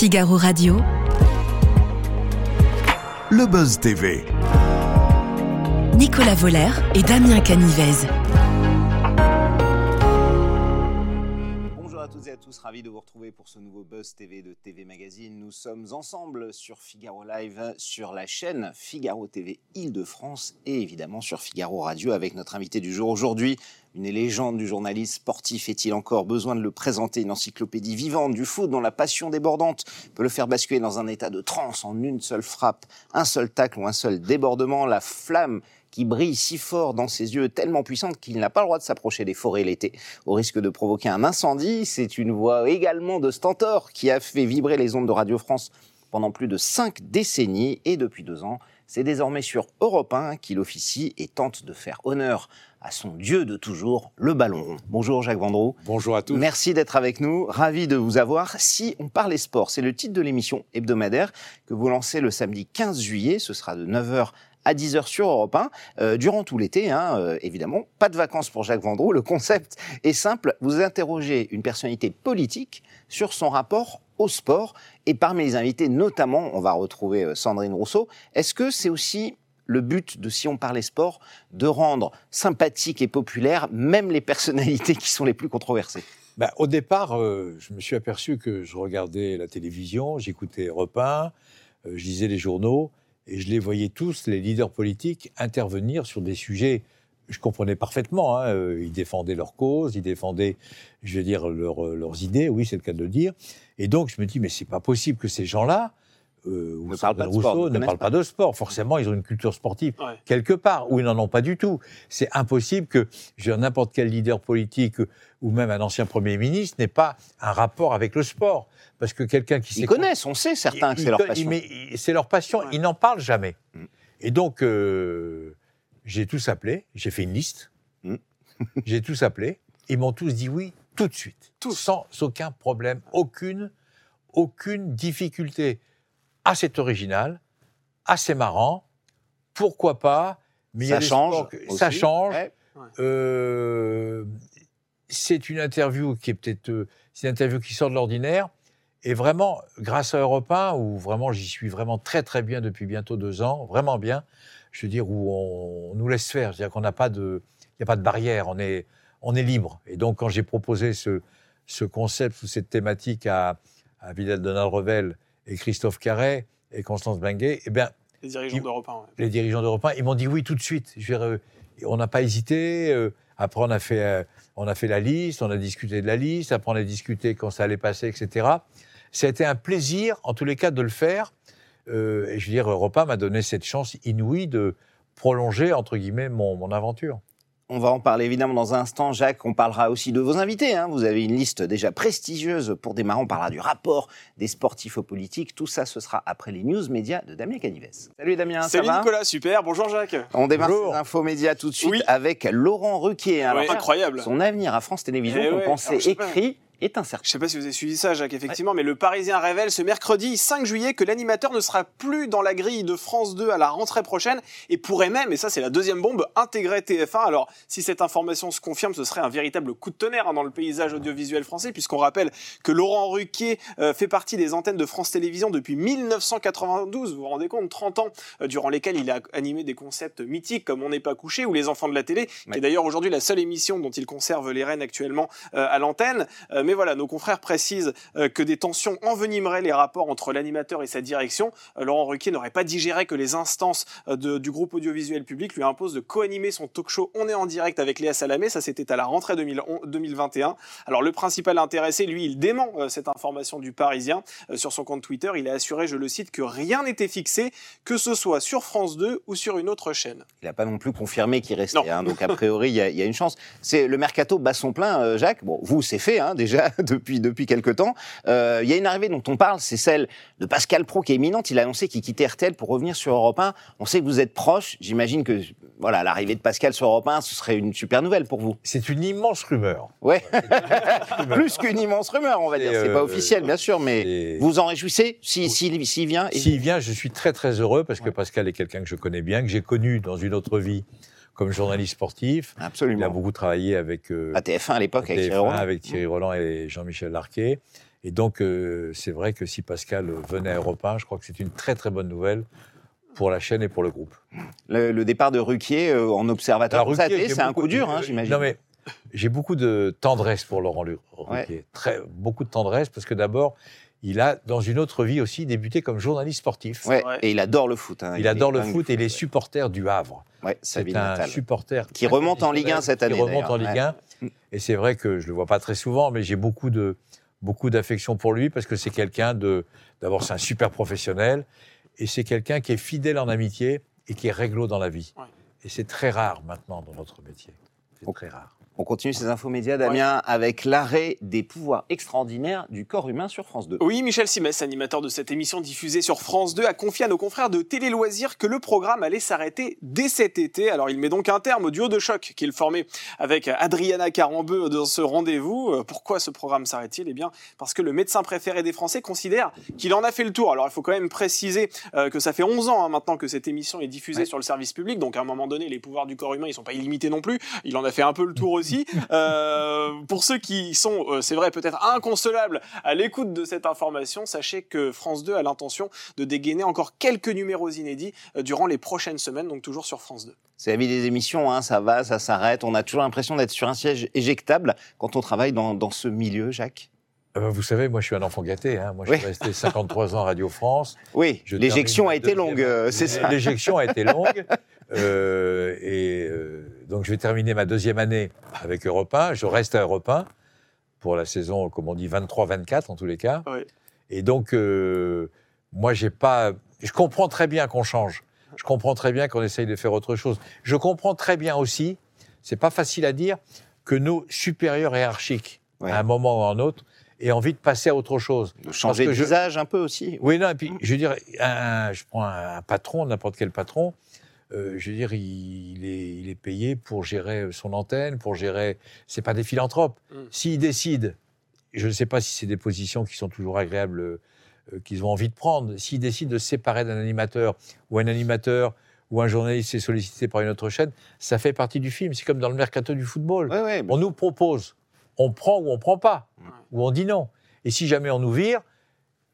Figaro Radio. Le Buzz TV. Nicolas Voller et Damien Canivez. Bonjour à toutes et à tous, ravi de vous retrouver pour ce nouveau Buzz TV de TV Magazine. Nous sommes ensemble sur Figaro Live, sur la chaîne Figaro TV Île-de-France et évidemment sur Figaro Radio avec notre invité du jour aujourd'hui, une légende du journalisme sportif. Est-il encore besoin de le présenter? Une encyclopédie vivante du foot dont la passion débordante peut le faire basculer dans un état de transe en une seule frappe, un seul tacle ou un seul débordement. La flamme qui brille si fort dans ses yeux, tellement puissante qu'il n'a pas le droit de s'approcher des forêts l'été, au risque de provoquer un incendie. C'est une voix également de Stentor qui a fait vibrer les ondes de Radio France pendant plus de cinq décennies et depuis deux ans, c'est désormais sur Europe 1 qu'il officie et tente de faire honneur à son dieu de toujours, le ballon rond. Bonjour Jacques Vendroux. Bonjour à tous. Merci d'être avec nous, ravi de vous avoir. Si on parlait sport, c'est le titre de l'émission hebdomadaire que vous lancez le samedi 15 juillet, ce sera de 9h à 10h sur Europe 1, euh, durant tout l'été, hein, euh, évidemment. Pas de vacances pour Jacques Vendroux. Le concept est simple. Vous interrogez une personnalité politique sur son rapport au sport. Et parmi les invités, notamment, on va retrouver euh, Sandrine Rousseau. Est-ce que c'est aussi le but de Si on parlait sport, de rendre sympathique et populaire même les personnalités qui sont les plus controversées? Bah, au départ, euh, je me suis aperçu que je regardais la télévision, j'écoutais 1, euh, je lisais les journaux, et je les voyais tous, les leaders politiques, intervenir sur des sujets. Je comprenais parfaitement. hein, euh, ils défendaient leur cause, ils défendaient, je veux dire, leur, euh, leurs idées. Oui, c'est le cas de le dire. Et donc, je me dis, mais c'est pas possible que ces gens-là, euh, ou Ne parlent pas de sport, Rousseau, ne parlent pas de sport. Forcément, ils ont une culture sportive Ouais. quelque part, où ils n'en ont pas du tout. C'est impossible que je veux dire, n'importe quel leader politique ou même un ancien Premier ministre n'ait pas un rapport avec le sport. Parce que quelqu'un qui Ils connaissent, on sait certains que c'est leur passion. mais c'est leur passion, Ouais. ils n'en parlent jamais. Mm. Et donc, euh, j'ai tous appelé, j'ai fait une liste, Mm. j'ai tous appelé, ils m'ont tous dit oui tout de suite, Tous. sans aucun problème, aucune, aucune difficulté. Ah, c'est original, ah, c'est marrant, pourquoi pas, mais il y a ça change. que- ça change. Ouais. Euh, c'est une interview qui est peut-être euh, c'est une interview qui sort de l'ordinaire et vraiment grâce à Europe 1 où vraiment j'y suis vraiment très très bien depuis bientôt deux ans vraiment bien je veux dire où on, on nous laisse faire c'est-à-dire qu'on n'a pas de il y a pas de barrière on est on est libre et donc quand j'ai proposé ce ce concept ou cette thématique à à Vidal Donald Revel et Christophe Carret et Constance Benguet eh bien Les dirigeants d'Europe 1. ouais. les dirigeants d'Europe 1, ils m'ont dit oui tout de suite. Je veux dire, euh, on n'a pas hésité. euh, après, on a, fait, euh, on a fait la liste, on a discuté de la liste. Après, on a discuté quand ça allait passer, etc. Ça a été un plaisir, en tous les cas, de le faire. Euh, et je veux dire, Europe 1 m'a donné cette chance inouïe de prolonger, entre guillemets, mon, mon aventure. On va en parler évidemment dans un instant, Jacques. On parlera aussi de vos invités. hein. Vous avez une liste déjà prestigieuse. Pour démarrer, on parlera du rapport des sportifs aux politiques. Tout ça, ce sera après les news médias de Damien Canives. Salut Damien, Salut ça va Nicolas, super. Bonjour Jacques. On démarre Bonjour. ces infos médias tout de suite Oui. avec Laurent Ruquier. Incroyable. Son avenir à France Télévisions, Eh qu'on ouais, pensait alors, je sais pas. écrit, est Je sais pas si vous avez suivi ça, Jacques, effectivement, mais le Parisien révèle ce mercredi 5 juillet que l'animateur ne sera plus dans la grille de France 2 à la rentrée prochaine et pourrait même, et ça c'est la deuxième bombe, intégrer TF1. Alors, si cette information se confirme, ce serait un véritable coup de tonnerre hein, dans le paysage audiovisuel français, puisqu'on rappelle que Laurent Ruquier euh, fait partie des antennes de France Télévisions depuis 1992. Vous vous rendez compte, 30 ans, euh, durant lesquels il a animé des concepts mythiques comme On n'est pas couché ou Les enfants de la télé, qui est d'ailleurs aujourd'hui la seule émission dont il conserve les rênes actuellement euh, à l'antenne. Mais voilà, nos confrères précisent euh, que des tensions envenimeraient les rapports entre l'animateur et sa direction. Euh, Laurent Ruquier n'aurait pas digéré que les instances euh, de- du groupe audiovisuel public lui imposent de co-animer son talk show On est en direct avec Léa Salamé. Ça, c'était à la rentrée 2011 2021. Alors, le principal intéressé, lui, il dément cette information du Parisien. Sur son compte Twitter, il a assuré, je le cite, que rien n'était fixé, que ce soit sur France 2 ou sur une autre chaîne. Il n'a pas non plus confirmé qu'il restait. Hein. donc, a priori, il y, a- il y a une chance. C'est le mercato bat son plein, Jacques. Bon, vous, c'est fait hein, déjà depuis, depuis quelques temps. Euh, il y a une arrivée dont on parle, c'est celle de Pascal Pro qui est imminente. Il a annoncé qu'il quittait RTL pour revenir sur Europe 1. On sait que vous êtes proche. J'imagine que voilà, l'arrivée de Pascal sur Europe 1, ce serait une super nouvelle pour vous. C'est une immense rumeur. Ouais, plus qu'une immense rumeur, on va dire. C'est pas euh, officiel, bien sûr, mais vous en réjouissez s'il si, s'il vient. et- S'il vient, je suis très très heureux parce que Pascal est quelqu'un que je connais bien, que j'ai connu dans une autre vie comme journaliste sportif. Il a Absolument. beaucoup travaillé avec, euh, À TF1 à l'époque avec TF1, Thierry Roland. avec Thierry Roland et Jean-Michel Larquet. Et donc, euh, c'est vrai que si Pascal venait à Europe 1, je crois que c'est une très très bonne nouvelle pour la chaîne et pour le groupe. Le, le départ de Ruquier euh, en observateur Alors, Ruquier, c'est un coup dur, hein, j'imagine. Non, mais j'ai beaucoup de tendresse pour Laurent Ouais. Ruquier. Très, beaucoup de tendresse parce que d'abord, il a, dans une autre vie aussi, débuté comme journaliste sportif. Ouais, Ouais. Et il adore le foot. hein. Il adore le foot et il est ouais. supporter du Havre. Ouais, C'est un natale. supporter Qui remonte en Ligue 1 cette année, Qui remonte en. Ligue 1. Et c'est vrai que je le vois pas très souvent, mais j'ai beaucoup de beaucoup d'affection pour lui parce que c'est quelqu'un de d'abord c'est un super professionnel et c'est quelqu'un qui est fidèle en amitié et qui est réglo dans la vie. Ouais. Et c'est très rare maintenant dans notre métier. C'est très rare. On continue ces infos médias, Damien, avec l'arrêt des pouvoirs extraordinaires du corps humain sur France 2. Oui, Michel Simès, animateur de cette émission diffusée sur France 2, a confié à nos confrères de Télé Loisirs que le programme allait s'arrêter dès cet été. Alors il met donc un terme au duo de choc qu'il formait avec Adriana Carambeu dans ce rendez-vous. Euh, Pourquoi ce programme s'arrête-t-il? Eh bien, parce que le médecin préféré des Français considère qu'il en a fait le tour. Alors il faut quand même préciser euh, que ça fait 11 ans hein, maintenant que cette émission est diffusée Ouais. sur le service public. Donc à un moment donné, les pouvoirs du corps humain, ils sont pas illimités non plus. Il en a fait un peu le tour aussi. Euh, pour ceux qui sont, euh, c'est vrai, peut-être inconsolables à l'écoute de cette information, sachez que France 2 a l'intention de dégainer encore quelques numéros inédits euh, durant les prochaines semaines, donc toujours sur France 2. C'est la vie des émissions, hein, ça va, ça s'arrête. On a toujours l'impression d'être sur un siège éjectable quand on travaille dans, dans ce milieu, Jacques. Euh, Vous savez, moi je suis un enfant gâté. hein. Moi je Oui. suis resté 53 ans à Radio France. Oui, Je l'éjection a été longue, euh, c'est ça. L'éjection a été longue. Euh, et euh, donc, je vais terminer ma deuxième année avec Europe 1. Je reste à Europe 1 pour la saison, comme on dit, 23-24 en tous les cas. Oui. Et donc, euh, moi, j'ai pas. Je comprends très bien qu'on change. Je comprends très bien qu'on essaye de faire autre chose. Je comprends très bien aussi, c'est pas facile à dire, que nos supérieurs hiérarchiques, Ouais. à un moment ou à un autre, aient envie de passer à autre chose. De changer de je- visage un peu aussi. Oui, non, et puis, je veux dire, un- je prends un, un patron, n'importe quel patron, euh, je veux dire, il, il est, il est payé pour gérer son antenne, pour gérer. C'est pas des philanthropes. Mm. S'il décide, je ne sais pas si c'est des positions qui sont toujours agréables, euh, qu'ils ont envie de prendre, s'il décide de se séparer d'un animateur, ou un animateur, ou un journaliste est sollicité par une autre chaîne, ça fait partie du film. C'est comme dans le mercato du football. Ouais, ouais, On nous propose, on prend ou on prend pas, Ouais. ou on dit non. Et si jamais on nous vire,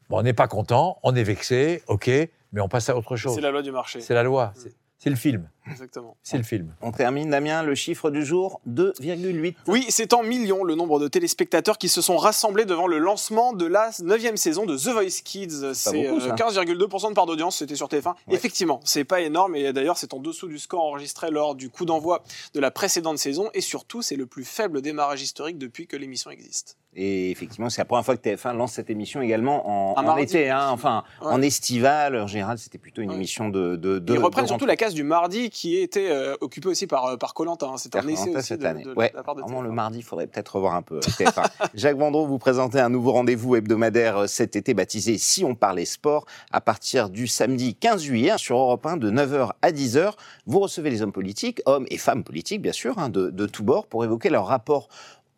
bon, on n'est pas content, on est vexé, ok, mais on passe à autre chose. C'est la loi du marché. C'est la loi, c'est- c'est le film, Exactement. c'est le film. On termine, Damien, le chiffre du jour, 2,8. Oui, c'est en millions le nombre de téléspectateurs qui se sont rassemblés devant le lancement de la neuvième saison de The Voice Kids. C'est beaucoup, euh, ça. 15,2% de part d'audience, c'était sur TF1. Ouais. Effectivement, c'est pas énorme et d'ailleurs c'est en dessous du score enregistré lors du coup d'envoi de la précédente saison et surtout c'est le plus faible démarrage historique depuis que l'émission existe. Et effectivement, c'est la première fois que TF1 lance cette émission également en, été, hein, enfin Ouais. en estival. En général, c'était plutôt une Ouais. émission de. de, de Ils reprennent de surtout la case du mardi qui était euh, occupée aussi par euh, par. C'est un essai aussi cette de, année. de ouais, la part de vraiment TF1. le mardi, il faudrait peut-être revoir un peu euh, TF1. Jacques Vendreau, vous présentez un nouveau rendez-vous hebdomadaire euh, cet été baptisé Si on parlait sport à partir du samedi 15 juillet hein, sur Europe 1 de 9h à 10h. Vous recevez les hommes politiques, hommes et femmes politiques bien sûr, hein, de, de tous bords pour évoquer leur rapport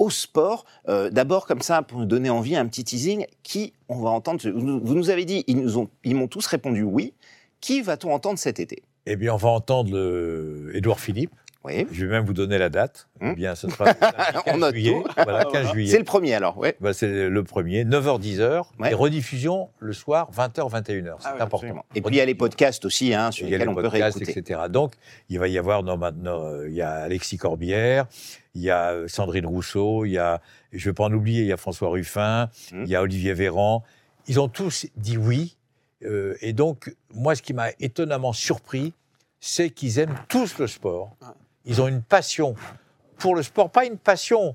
au sport. Euh, D'abord comme ça pour nous donner envie un petit teasing qui on va entendre. Vous nous avez dit ils m'ont tous répondu oui. Qui va-t-on entendre cet été? Eh bien, on va entendre le Édouard Philippe. Oui. Je vais même vous donner la date. Hmm. Eh bien, ce sera le samedi On 15 note juillet. Voilà, 15 Voilà. juillet. C'est le premier alors. Ouais. Bah, c'est le premier, 9h-10h, Ouais. et rediffusion le soir, 20h-21h. C'est Ah ouais, important. Absolument. Et puis il y a les podcasts aussi hein, sur Il y a lesquels les on peut podcasts, réécouter. etc. Donc, il va y avoir non, maintenant, euh, il y a Alexis Corbière, il y a euh, Sandrine Rousseau, il y a, je ne vais pas en oublier, il y a François Ruffin, Hmm. il y a Olivier Véran. Ils ont tous dit oui. Euh, et donc, moi, ce qui m'a étonnamment surpris, c'est qu'ils aiment tous le sport. Ils ont une passion pour le sport, pas une passion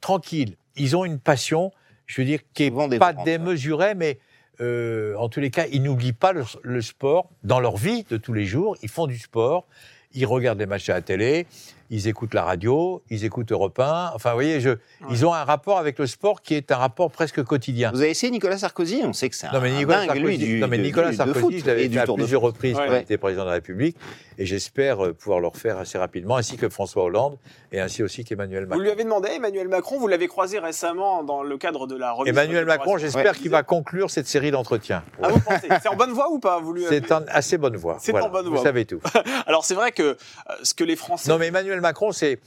tranquille. Ils ont une passion, je veux dire, qui n'est pas démesurée, mais euh, en tous les cas, ils n'oublient pas le, le sport dans leur vie de tous les jours. Ils font du sport, ils regardent les matchs à la télé, ils écoutent la radio, ils écoutent Europe 1. Enfin, vous voyez, je, ils ont un rapport avec le sport qui est un rapport presque quotidien. Vous avez essayé Nicolas Sarkozy On sait que c'est un, Non, mais Nicolas dingue, Sarkozy, lui, du, non, mais Nicolas du- Sarkozy, je l'avais fait à plusieurs reprises Ouais. quand il était président de la République, et j'espère euh, pouvoir le refaire assez rapidement, ainsi que François Hollande, et ainsi aussi qu'Emmanuel Vous Macron. lui avez demandé Emmanuel Macron, vous l'avez croisé récemment dans le cadre de la remise. Emmanuel de Macron, j'espère Ouais. qu'il va conclure cette série d'entretiens. Ah, vous pensez? C'est en bonne voie ou pas vous lui C'est en assez bonne voie. C'est en bonne Vous voie. savez tout. Alors c'est vrai que euh, ce que les Français. Non, mais Emmanuel Macron, c'est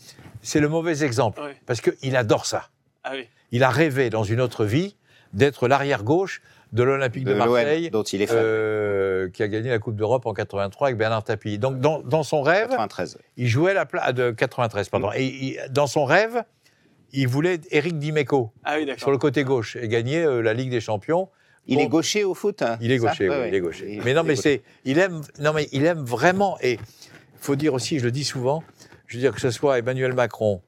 c'est le mauvais exemple, Ouais. parce qu'il adore ça. Ah oui. Il a rêvé dans une autre vie d'être l'arrière-gauche de l'Olympique de, De Marseille, dont il est fan. euh, qui a gagné la Coupe d'Europe en 83 avec Bernard Tapie. Donc, dans, dans son rêve, 93. il jouait la place de 93, pardon. Et il- dans son rêve, il voulait Eric Dimeco Ah oui, sur le côté gauche et gagner euh, la Ligue des Champions. Il Bon. est gaucher au foot hein, Il est ça gaucher, oui, ouais. il est gaucher. Il- mais non, mais est c'est, il aime, non mais il aime vraiment. Et il faut dire aussi, je le dis souvent, je veux dire que ce soit Emmanuel Macron,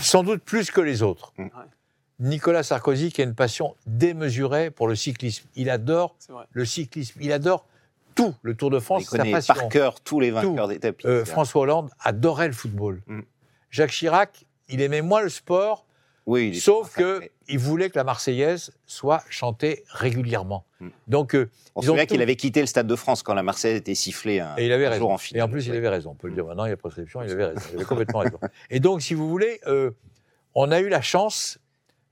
sans doute plus que les autres. Mm. Ouais. Nicolas Sarkozy qui a une passion démesurée pour le cyclisme. Il adore le cyclisme. Il adore tout. Le Tour de France, Il c'est sa connaît passion. par cœur tous les vainqueurs des tapis. Euh, François Hollande adorait le football. Mm. Jacques Chirac, il aimait moins le sport, Oui, il sauf très que sacré. il voulait que la Marseillaise soit chantée régulièrement. Mm. Donc, euh, On se ont souvient tout. qu'il avait quitté le Stade de France quand la Marseillaise était sifflée un, Et il avait un jour raison. en finale. Et en plus, il avait raison. On peut le dire maintenant, il y a prescription, il avait raison. Il avait complètement raison. Et donc, si vous voulez, euh, on a eu la chance,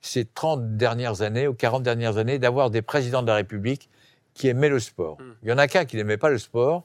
ces 30 dernières années ou 40 dernières années, d'avoir des présidents de la République qui aimaient le sport. Mm. Il y en a qu'un qui n'aimait pas le sport,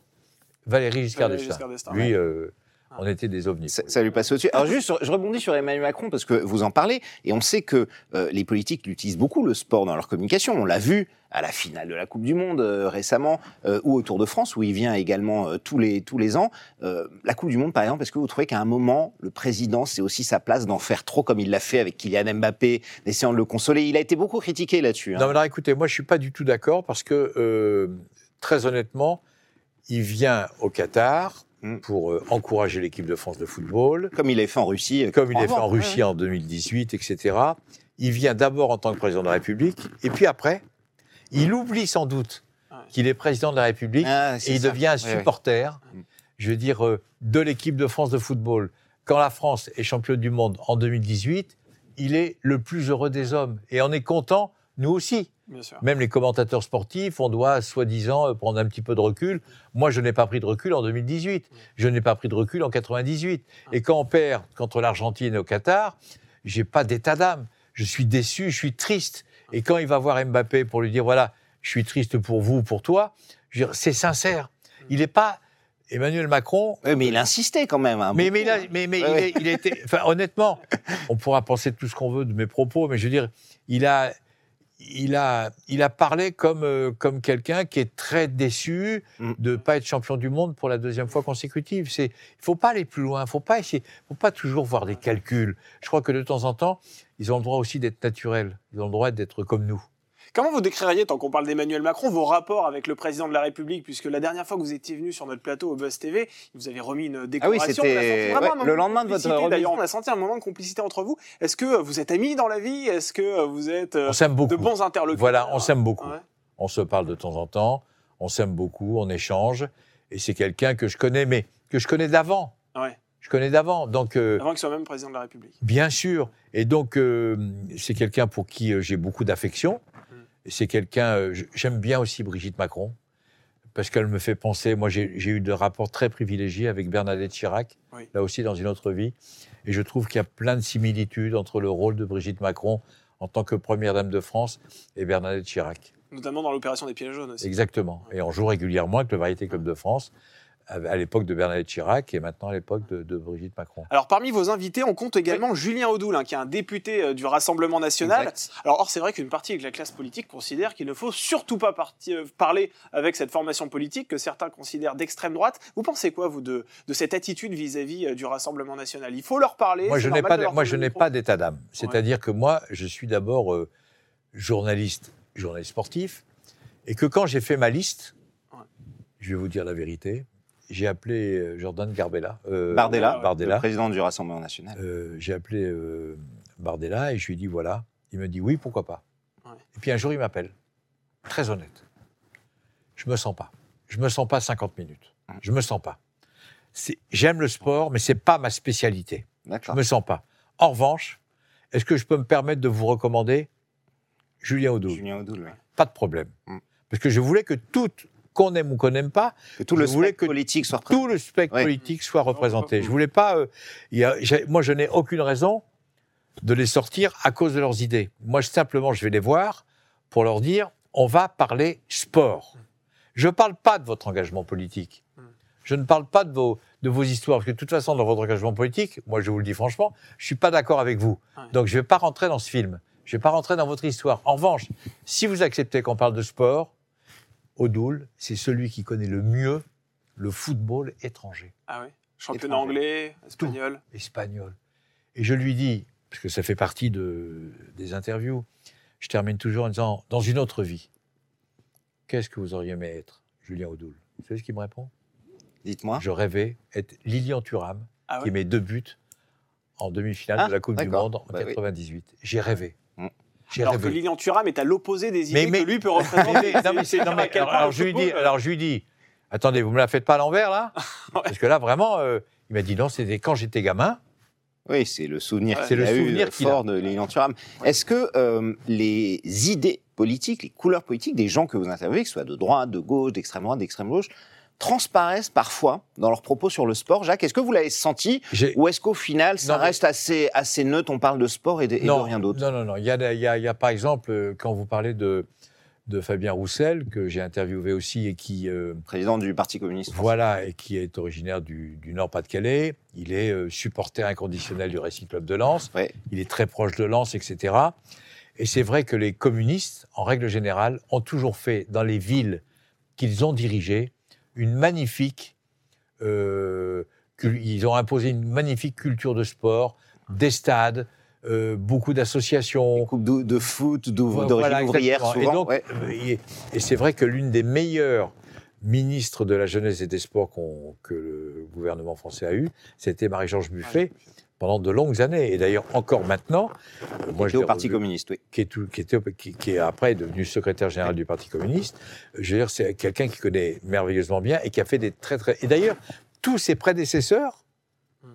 Valéry Giscard d'Estaing. Giscard d'Estaing, Lui, euh, on était des ovnis. Ça, ça lui passe au-dessus. Alors juste, je rebondis sur Emmanuel Macron parce que vous en parlez et on sait que euh, les politiques utilisent beaucoup le sport dans leur communication. On l'a vu à la finale de la Coupe du Monde euh, récemment euh, ou au Tour de France où il vient également tous les tous les ans. La Coupe du Monde par exemple, est-ce que vous trouvez qu'à un moment le président c'est aussi sa place d'en faire trop comme il l'a fait avec Kylian Mbappé, d'essayant de le consoler? Il a été beaucoup critiqué là-dessus. hein. Non, mais alors écoutez, moi je suis pas du tout d'accord parce que, très honnêtement, il vient au Qatar Mm. pour euh, encourager l'équipe de France de football. Comme il l'a fait en Russie. comme il est fait en Ouais, Russie en 2018, etc. Il vient d'abord en tant que président de la République, et puis après, il oublie sans doute qu'il est président de la République, Ah, et il ça. devient un supporter, Mm. je veux dire, euh, de l'équipe de France de football. Quand la France est championne du monde en 2018, il est le plus heureux des hommes. Et on est content, nous aussi. Bien sûr. Même les commentateurs sportifs, on doit soi-disant euh, prendre un petit peu de recul. Moi, je n'ai pas pris de recul en 2018. Je n'ai pas pris de recul en 98. Et quand on perd contre l'Argentine au Qatar, j'ai pas d'état d'âme. Je suis déçu, je suis triste. Et quand il va voir Mbappé pour lui dire voilà, je suis triste pour vous, pour toi, je veux dire, c'est sincère. Il n'est pas Emmanuel Macron. Mais il insistait quand même. hein, Mais, mais, il a- mais, mais Ouais, il, il était. Enfin, honnêtement, on pourra penser tout ce qu'on veut de mes propos, mais je veux dire, il a, il a, il a parlé comme, euh, comme quelqu'un qui est très déçu Mm. de ne pas être champion du monde pour la deuxième fois consécutive. C'est, il faut pas aller plus loin, il faut pas essayer, faut pas toujours voir des calculs. Je crois que de temps en temps, ils ont le droit aussi d'être naturels. Ils ont le droit d'être comme nous. Comment vous décririez, tant qu'on parle d'Emmanuel Macron, vos rapports avec le président de la République Puisque la dernière fois que vous étiez venu sur notre plateau au Buzz TV, il vous avez remis une Ah oui, décoration. c'était ouais, le lendemain de votre remise. D'ailleurs, on a senti un moment de complicité entre vous. Est-ce que vous êtes amis dans la vie? Est-ce que vous êtes euh, On s'aime beaucoup. de bons interlocuteurs? Voilà, on s'aime beaucoup. Ouais. On se parle de temps en temps, on s'aime beaucoup, on échange. Et c'est quelqu'un que je connais, mais que je connais d'avant. Ouais. Je connais d'avant. Donc, euh, Avant qu'il soit même président de la République. bien sûr. Et donc, euh, c'est quelqu'un pour qui j'ai beaucoup d'affection. C'est quelqu'un. euh, J'aime bien aussi Brigitte Macron. Parce qu'elle me fait penser. Moi, j'ai eu des rapports très privilégiés avec Bernadette Chirac, Oui. là aussi dans une autre vie. Et je trouve qu'il y a plein de similitudes entre le rôle de Brigitte Macron en tant que première dame de France et Bernadette Chirac. Notamment dans l'opération des pièges jaunes aussi. Exactement. Et on joue régulièrement avec le Variété Club de France, à l'époque de Bernadette Chirac et maintenant à l'époque de, de Brigitte Macron. Alors parmi vos invités, on compte également Julien Audoul, hein, qui est un député euh, du Rassemblement national. Exact. Alors, or, c'est vrai qu'une partie de la classe politique considère qu'il ne faut surtout pas parti- euh, parler avec cette formation politique que certains considèrent d'extrême droite. Vous pensez quoi, vous, de, de cette attitude vis-à-vis euh, du Rassemblement national? Il faut leur parler. Moi, je n'ai pas, moi, je n'ai d'état d'âme. C'est-à-dire que moi, je suis d'abord euh, journaliste, journaliste sportif, et que quand j'ai fait ma liste, Ouais. je vais vous dire la vérité, j'ai appelé euh, Jordan Garbella, euh, Bardella, Bardella. le président du Rassemblement national. Euh, j'ai appelé euh, Bardella et je lui ai dit voilà. Il me dit oui, pourquoi pas. Ouais. Et puis un jour, il m'appelle. Très honnête. Je me sens pas. Je me sens pas 50 minutes. Je me sens pas. c'est- j'aime le sport, mais c'est pas ma spécialité. Je D'accord. me sens pas. En revanche, est-ce que je peux me permettre de vous recommander Julien Audoul Julien Audoul, oui. Pas de problème. Mm. Parce que je voulais que tout, qu'on aime ou qu'on n'aime pas, Que tout Je le voulais spectre que politique soit représenté. tout le spectre Ouais. politique soit représenté. Je voulais pas. euh, il y a- j'ai- moi, je n'ai aucune raison de les sortir à cause de leurs idées. Moi, simplement, je vais les voir pour leur dire on va parler sport. Je ne parle pas de votre engagement politique. Je ne parle pas de vos, de vos histoires. Parce que de toute façon, dans votre engagement politique, moi, je vous le dis franchement, je ne suis pas d'accord avec vous. Donc, je ne vais pas rentrer dans ce film. Je ne vais pas rentrer dans votre histoire. En revanche, si vous acceptez qu'on parle de sport, Odoul, c'est celui qui connaît le mieux le football étranger Ah oui Championnat Étranger. anglais, espagnol? espagnol. Et je lui dis, parce que ça fait partie de, des interviews, je termine toujours en disant, dans une autre vie, qu'est-ce que vous auriez aimé être, Julien Audoul Vous savez ce qu'il me répond? Dites-moi. Je rêvais être Lilian Thuram, Ah qui met deux buts en demi-finale Ah, de la Coupe du. Monde en Bah oui. 98. J'ai rêvé. Alors que. Lilian Thuram est à l'opposé des idées Mais- mais- que lui peut représenter. non, mais C'est non, mais alors, je lui dis, football, alors je lui dis, attendez, vous me la faites pas à l'envers là? Ouais. Parce que là vraiment, euh, il m'a dit non, c'était quand j'étais gamin. Oui, c'est le souvenir Ouais. qu'il C'est le a eu, souvenir euh, qu'il fort a. de Lilian Thuram. Est-ce que euh, les idées politiques, les couleurs politiques des gens que vous interviewez, que ce soit de droite, de gauche, d'extrême droite, d'extrême gauche, transparaissent parfois dans leurs propos sur le sport Jacques, est-ce que vous l'avez senti ou est-ce qu'au final, ça Non, mais- reste assez, assez neutre, on parle de sport et de, et de non, rien d'autre? Non, non, non. Il y a, il y a- il y a, par exemple, euh, quand vous parlez de, de Fabien Roussel, que j'ai interviewé aussi et qui, euh, Président du Parti communiste français. voilà, et qui est originaire du, du Nord-Pas-de-Calais. Il est euh, supporter inconditionnel du Racing Club de Lens. Ouais. Il est très proche de Lens, etc. Et c'est vrai que les communistes, en règle générale, ont toujours fait dans les villes qu'ils ont dirigées une magnifique. euh, ils ont imposé une magnifique culture de sport, des stades, euh, beaucoup d'associations. De, de foot, Voilà, d'origine ouvrière, souvent. Et, donc, ouais. euh, et, et c'est vrai que l'une des meilleures ministres de la jeunesse et des sports que le gouvernement français a eu, c'était Marie-Georges Buffet pendant de longues années. Et d'ailleurs, encore maintenant, euh, moi, Qui je l'ai au Parti communiste, oui. qui est, tout- qui, était au- qui- qui est après devenu secrétaire général du Parti communiste. Je veux dire, c'est quelqu'un qui connaît merveilleusement bien et qui a fait des très très. Et d'ailleurs, tous ses prédécesseurs Hmm.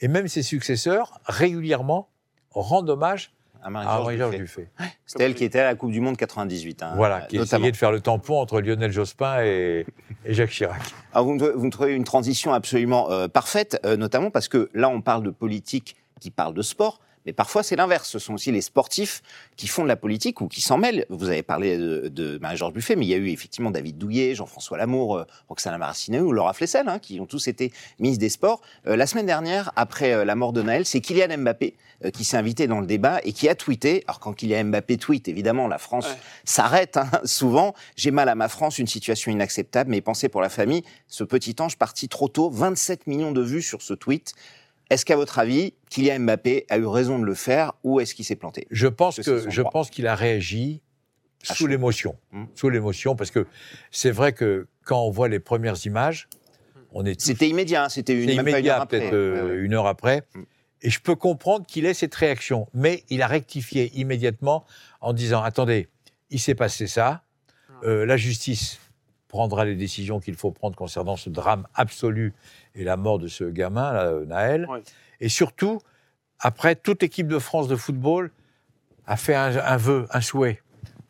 et même ses successeurs régulièrement rendent hommage À Marie-Georges Marie-Georges Buffet. Buffet. C'était elle qui était à la Coupe du Monde 98. hein, Voilà, qui notamment. essayait de faire le tampon entre Lionel Jospin et, et Jacques Chirac. Alors vous, me, vous me trouvez une transition absolument euh, parfaite, euh, notamment parce que là, on parle de politique qui parle de sport, mais parfois c'est l'inverse. Ce sont aussi les sportifs qui font de la politique ou qui s'en mêlent. Vous avez parlé de, de Marie-Georges Buffet, mais il y a eu effectivement David Douillet, Jean-François Lamour, euh, Roxana Maracineau ou Laura Flessel, hein, qui ont tous été ministres des Sports. Euh, la semaine dernière, après euh, la mort de Naël, c'est Kylian Mbappé euh, qui s'est invité dans le débat et qui a tweeté. Alors quand Kylian Mbappé tweet, évidemment, la France Ouais. s'arrête hein, souvent. J'ai mal à ma France, une situation inacceptable, mais pensez pour la famille, ce petit ange parti trop tôt, 27 millions de vues sur ce tweet. Est-ce qu'à votre avis, Kylian Mbappé a eu raison de le faire ou est-ce qu'il s'est planté? Je pense Que je droit. pense qu'il a réagi À sous l'émotion, Hmm. sous l'émotion, parce que c'est vrai que quand on voit les premières images, on est tous- C'était immédiat, hein, c'était une, c'est même pas une heure immédiat, après. peut-être euh, Ouais, ouais. une heure après. Hmm. Et je peux comprendre qu'il ait cette réaction, mais il a rectifié immédiatement en disant attendez, il s'est passé ça, euh, la justice prendra les décisions qu'il faut prendre concernant ce drame absolu et la mort de ce gamin, là, euh, Naël. Ouais. Et surtout, après, toute équipe de France de football a fait un, un vœu, un souhait.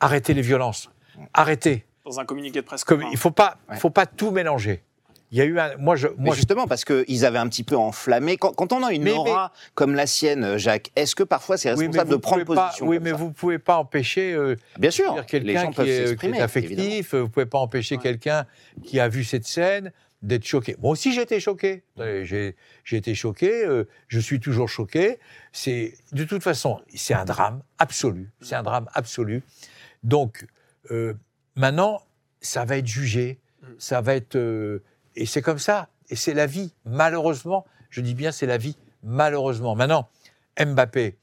Arrêtez les violences. Arrêtez. Dans un communiqué de presse. Comme, il ne faut pas, Ouais. faut pas tout mélanger. Il y a eu un. Moi, je, Mais moi, je- justement, parce qu'ils avaient un petit peu enflammé. Quand, quand on a une Mais- aura comme la sienne, Jacques, est-ce que parfois c'est responsable de prendre pas- position Oui, mais ça vous ne pouvez pas empêcher. euh, Bien sûr, quelqu'un qui est, qui est s'exprimer. évidemment. affectif, vous ne pouvez pas empêcher Ouais. quelqu'un qui a vu cette scène d'être choqué. Moi aussi, j'ai été choqué. Attendez, J'ai été choqué, euh, je suis toujours choqué. C'est De toute façon, c'est un drame absolu. C'est un drame absolu. Donc, euh, maintenant, ça va être jugé, ça va être... et c'est comme ça, et c'est la vie. Malheureusement, je dis bien c'est la vie, malheureusement. Maintenant, Mbappé,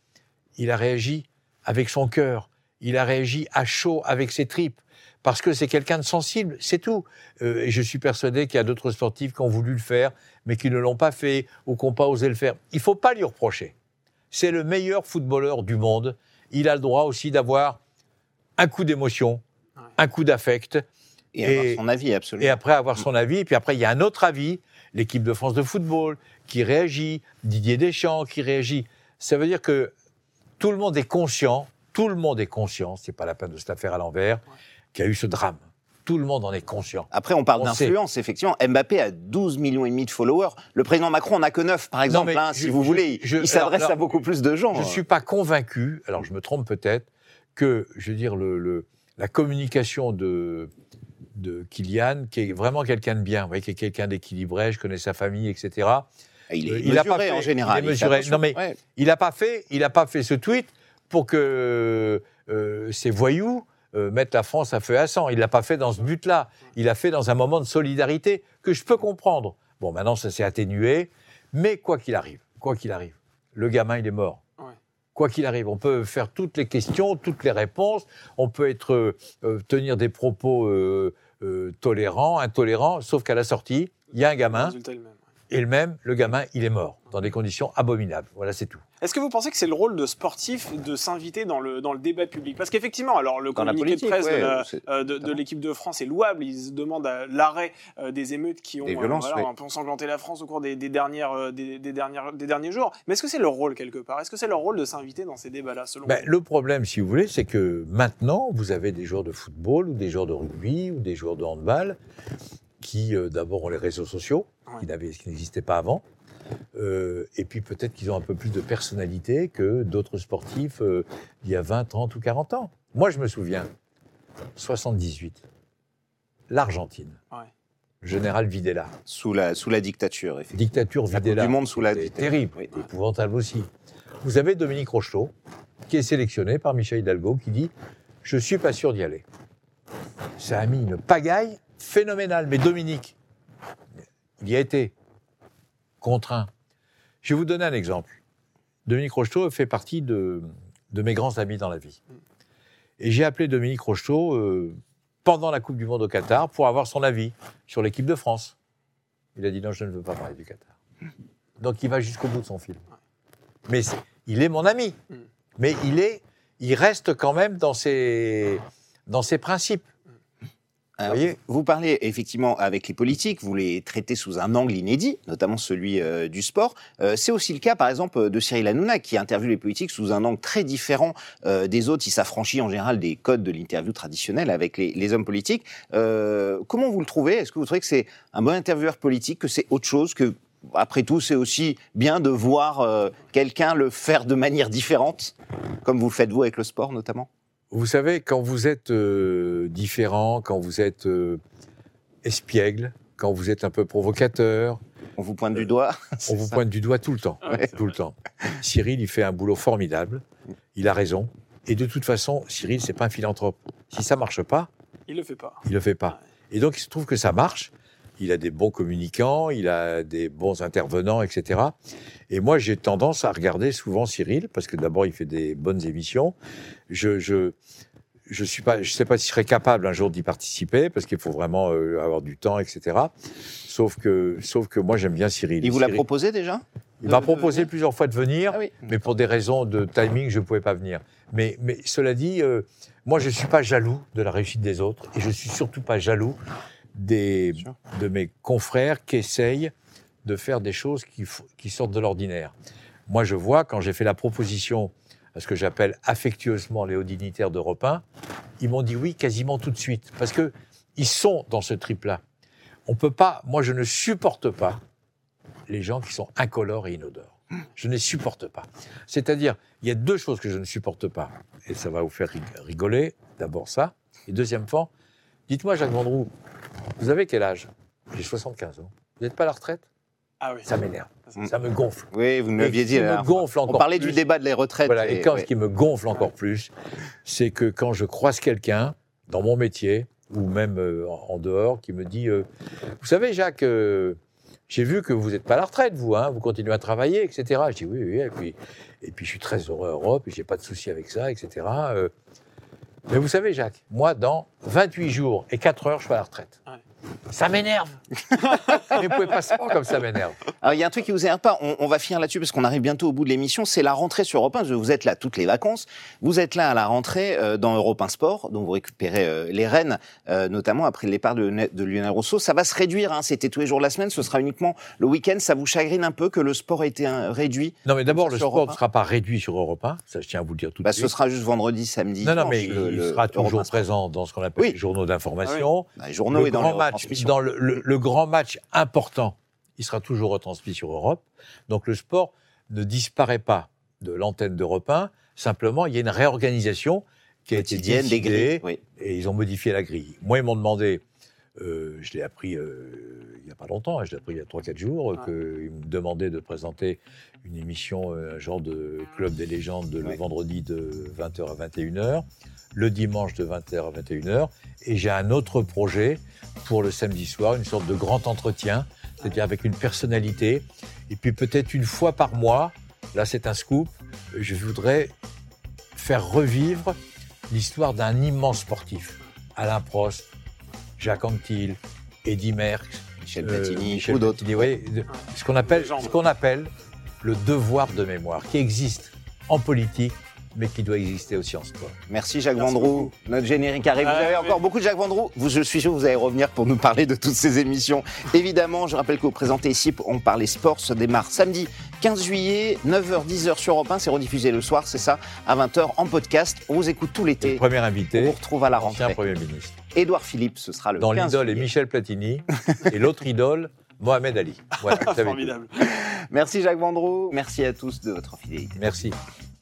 il a réagi avec son cœur, il a réagi à chaud avec ses tripes, parce que c'est quelqu'un de sensible, c'est tout. Euh, et je suis persuadé qu'il y a d'autres sportifs qui ont voulu le faire, mais qui ne l'ont pas fait ou qui n'ont pas osé le faire. Il ne faut pas lui reprocher. C'est le meilleur footballeur du monde. Il a le droit aussi d'avoir un coup d'émotion, un coup d'affect, Et avoir son avis, absolument. et après avoir son avis, et puis après il y a un autre avis. l'équipe de France de football qui réagit, Didier Deschamps qui réagit. Ça veut dire que tout le monde est conscient, tout le monde est conscient, c'est pas la peine de se la faire à l'envers, qu'il y a eu ce drame. Tout le monde en est conscient. Après, on parle d'influence, effectivement. Mbappé a 12 millions et demi de followers. Le président Macron n'a que 9, par exemple, mais hein, je- si vous je- voulez. je- il s'adresse à beaucoup plus de gens. Je ne suis pas convaincu, alors je me trompe peut-être, que, je veux dire, le, le- la communication de, de Kylian, qui est vraiment quelqu'un de bien, vous voyez, qui est quelqu'un d'équilibré, je connais sa famille, etc. Il est Euh, il a mesuré pas fait- en général. il est mesuré. Non, mais- Ouais. Il n'a pas fait, il a pas fait ce tweet pour que euh, ces voyous euh, mettent la France à feu et à sang. Il l'a pas fait dans ce but-là. Il l'a fait dans un moment de solidarité que je peux comprendre. Bon, maintenant ça s'est atténué, mais quoi qu'il arrive, quoi qu'il arrive, le gamin il est mort. Quoi qu'il arrive, on peut faire toutes les questions, toutes les réponses. On peut être euh, euh, tenir des propos euh, tolérants, intolérants, sauf qu'à la sortie, il y a un gamin et le même, le gamin, il est mort dans des conditions abominables. Voilà, c'est tout. Est-ce que vous pensez que c'est le rôle de sportif de s'inviter dans le, dans le débat public? Parce qu'effectivement, alors le Dans communiqué de presse de ouais, euh, de, de l'équipe de France est louable. Ils demandent à l'arrêt euh, des émeutes qui ont Des euh, violences, voilà, oui. un peu ensanglanté la France au cours des, des dernières, euh, des, des dernières, des derniers jours. Mais est-ce que c'est leur rôle quelque part? Est-ce que c'est leur rôle de s'inviter dans ces débats-là, selon Ben, vous? le problème, si vous voulez, c'est que maintenant, vous avez des joueurs de football ou des joueurs de rugby ou des joueurs de handball qui, euh, d'abord, ont les réseaux sociaux, Ouais. qui n'existaient pas avant. Euh, et puis peut-être qu'ils ont un peu plus de personnalité que d'autres sportifs euh, il y a 20, 30 ou 40 ans. Moi, je me souviens, 78, l'Argentine, Ouais. général Videla, Sous la, sous la dictature, effectivement. dictature La Videla. du monde sous la dictature. terrible, Oui. épouvantable aussi. Vous avez Dominique Rocheteau, qui est sélectionné par Michel Hidalgo, qui dit Je suis pas sûr d'y aller. Ça a mis une pagaille phénoménale. Mais Dominique, il y a été contraint. Je vais vous donner un exemple. Dominique Rocheteau fait partie de, mes grands amis dans la vie. Et j'ai appelé Dominique Rocheteau euh, pendant la Coupe du Monde au Qatar pour avoir son avis sur l'équipe de France. Il a dit non, je ne veux pas parler du Qatar. Donc il va jusqu'au bout de son film. Mais il est mon ami. Mais il est, il reste quand même dans ses, dans ses principes. Alors, voyez vous parlez effectivement avec les politiques, vous les traitez sous un angle inédit, notamment celui euh, du sport. Euh, c'est aussi le cas, par exemple, de Cyril Hanouna, qui interviewe les politiques sous un angle très différent euh, des autres. Il s'affranchit en général des codes de l'interview traditionnelle avec les, les hommes politiques. Comment vous le trouvez? Est-ce que vous trouvez que c'est un bon intervieweur politique, que c'est autre chose que après tout, c'est aussi bien de voir quelqu'un le faire de manière différente, comme vous le faites vous avec le sport notamment? Vous savez, quand vous êtes euh, différent, quand vous êtes euh, espiègle, quand vous êtes un peu provocateur, On vous pointe du doigt on vous ça pointe du doigt tout le temps. Ouais, tout le temps. Cyril, il fait un boulot formidable. Il a raison. Et de toute façon, Cyril, c'est pas un philanthrope. Si ça marche pas, Il le fait pas. il le fait pas. Et donc, il se trouve que ça marche. Il a des bons communicants, il a des bons intervenants, etc. Et moi, j'ai tendance à regarder souvent Cyril, parce que d'abord, il fait des bonnes émissions. Je, je, je suis pas, je sais pas si je serais capable un jour d'y participer, parce qu'il faut vraiment euh, avoir du temps, etc. Sauf que, sauf que moi, j'aime bien Cyril. Il vous l'a proposé déjà? Il m'a proposé plusieurs fois de venir, Ah oui. mais pour des raisons de timing, je ne pouvais pas venir. Mais, mais cela dit, euh, moi, je ne suis pas jaloux de la réussite des autres et je ne suis surtout pas jaloux des, de mes confrères qui essayent de faire des choses qui, sortent de l'ordinaire. Moi, je vois, quand j'ai fait la proposition à ce que j'appelle affectueusement les hauts dignitaires d'Europe 1, ils m'ont dit oui quasiment tout de suite, parce que ils sont dans ce trip-là. On peut pas, moi, je ne supporte pas les gens qui sont incolores et inodores. Je ne les supporte pas. C'est-à-dire, il y a deux choses que je ne supporte pas, et ça va vous faire rig- rigoler. D'abord ça, et deuxièmement, dites-moi, Jacques Vendroux, vous avez quel âge? J'ai 75 ans. Vous n'êtes pas à la retraite? Ah oui. Ça m'énerve, ça me gonfle. Oui, vous me l'aviez dit. la me gonfle On encore parlait plus, du débat de les retraites. Voilà, et quand ouais. ce qui me gonfle encore plus, c'est que quand je croise quelqu'un dans mon métier, ou même euh, en dehors, qui me dit euh, Vous savez, Jacques, euh, j'ai vu que vous n'êtes pas à la retraite, vous, hein, vous continuez à travailler, etc. Je dis Oui, oui, et puis, et puis je suis très heureux à Europe, et j'ai pas de souci avec ça, etc. Mais vous savez, Jacques, moi, dans 28 jours et 4 heures, je suis à la retraite. Ça m'énerve vous pouvez pas savoir comme ça m'énerve. Alors, il y a un truc qui vous énerve pas, on, on va finir là-dessus parce qu'on arrive bientôt au bout de l'émission, c'est la rentrée sur Europe 1. Vous êtes là toutes les vacances, vous êtes là à la rentrée euh, dans Europe 1 Sport, dont vous récupérez euh, les rênes, euh, notamment après le départ de, de Lionel Rousseau. Ça va se réduire, hein, c'était tous les jours de la semaine, ce sera uniquement le week-end. Ça vous chagrine un peu que le sport ait été euh, réduit? Non, mais d'abord, le sport Europe ne 1. sera pas réduit sur Europe 1, ça je tiens à vous le dire tout de bah, suite. Ce sera juste vendredi, samedi. Non, non, mais le- il le sera toujours 1 Sport. présent dans ce qu'on appelle Oui. les journaux d'information. Dans les journaux le et dans grand match, dans le, le- le grand match important, il sera toujours retransmis sur Europe. Donc le sport ne disparaît pas de l'antenne d'Europe 1. Simplement, il y a une réorganisation qui a été des décidée grilles. Oui. et ils ont modifié la grille. Moi, ils m'ont demandé, euh, je l'ai appris euh, a pas longtemps, hein, je l'ai appris il y a 3-4 jours, Ah. qu'ils me demandaient de présenter une émission, euh, un genre de club des légendes de- le Ouais. vendredi de 20h à 21h, le dimanche de 20h à 21h, et j'ai un autre projet pour le samedi soir, une sorte de grand entretien, c'est-à-dire avec une personnalité, et puis peut-être une fois par mois, là c'est un scoop, je voudrais faire revivre l'histoire d'un immense sportif. Alain Prost, Jacques Anquetil, Eddy Merckx, Michel euh, Platini Michel ou d'autres. Platini, oui, de- ce qu'on appelle, Légende. ce qu'on appelle le devoir de mémoire, qui existe en politique, mais qui doit exister aussi en sport. Merci Jacques Merci Vendroux. beaucoup. Notre générique arrive. Vous avez oui. encore beaucoup de Jacques Vendroux. Vous, je suis sûr que vous allez revenir pour nous parler de toutes ces émissions. Évidemment, je rappelle que vous présentez ici, on parlait sport, se démarre samedi 15 juillet, 9h-10h sur Europe 1. C'est rediffusé le soir, c'est ça, à 20h en podcast. On vous écoute tout l'été. premier On vous invité, retrouve à la ancien rentrée. Premier ministre. Édouard Philippe, ce sera le Dans 15 l'idole est. Michel Platini, et l'autre idole, Mohamed Ali. Voilà, tout. Formidable. Merci Jacques Vendroux. Merci à tous de votre fidélité. Merci.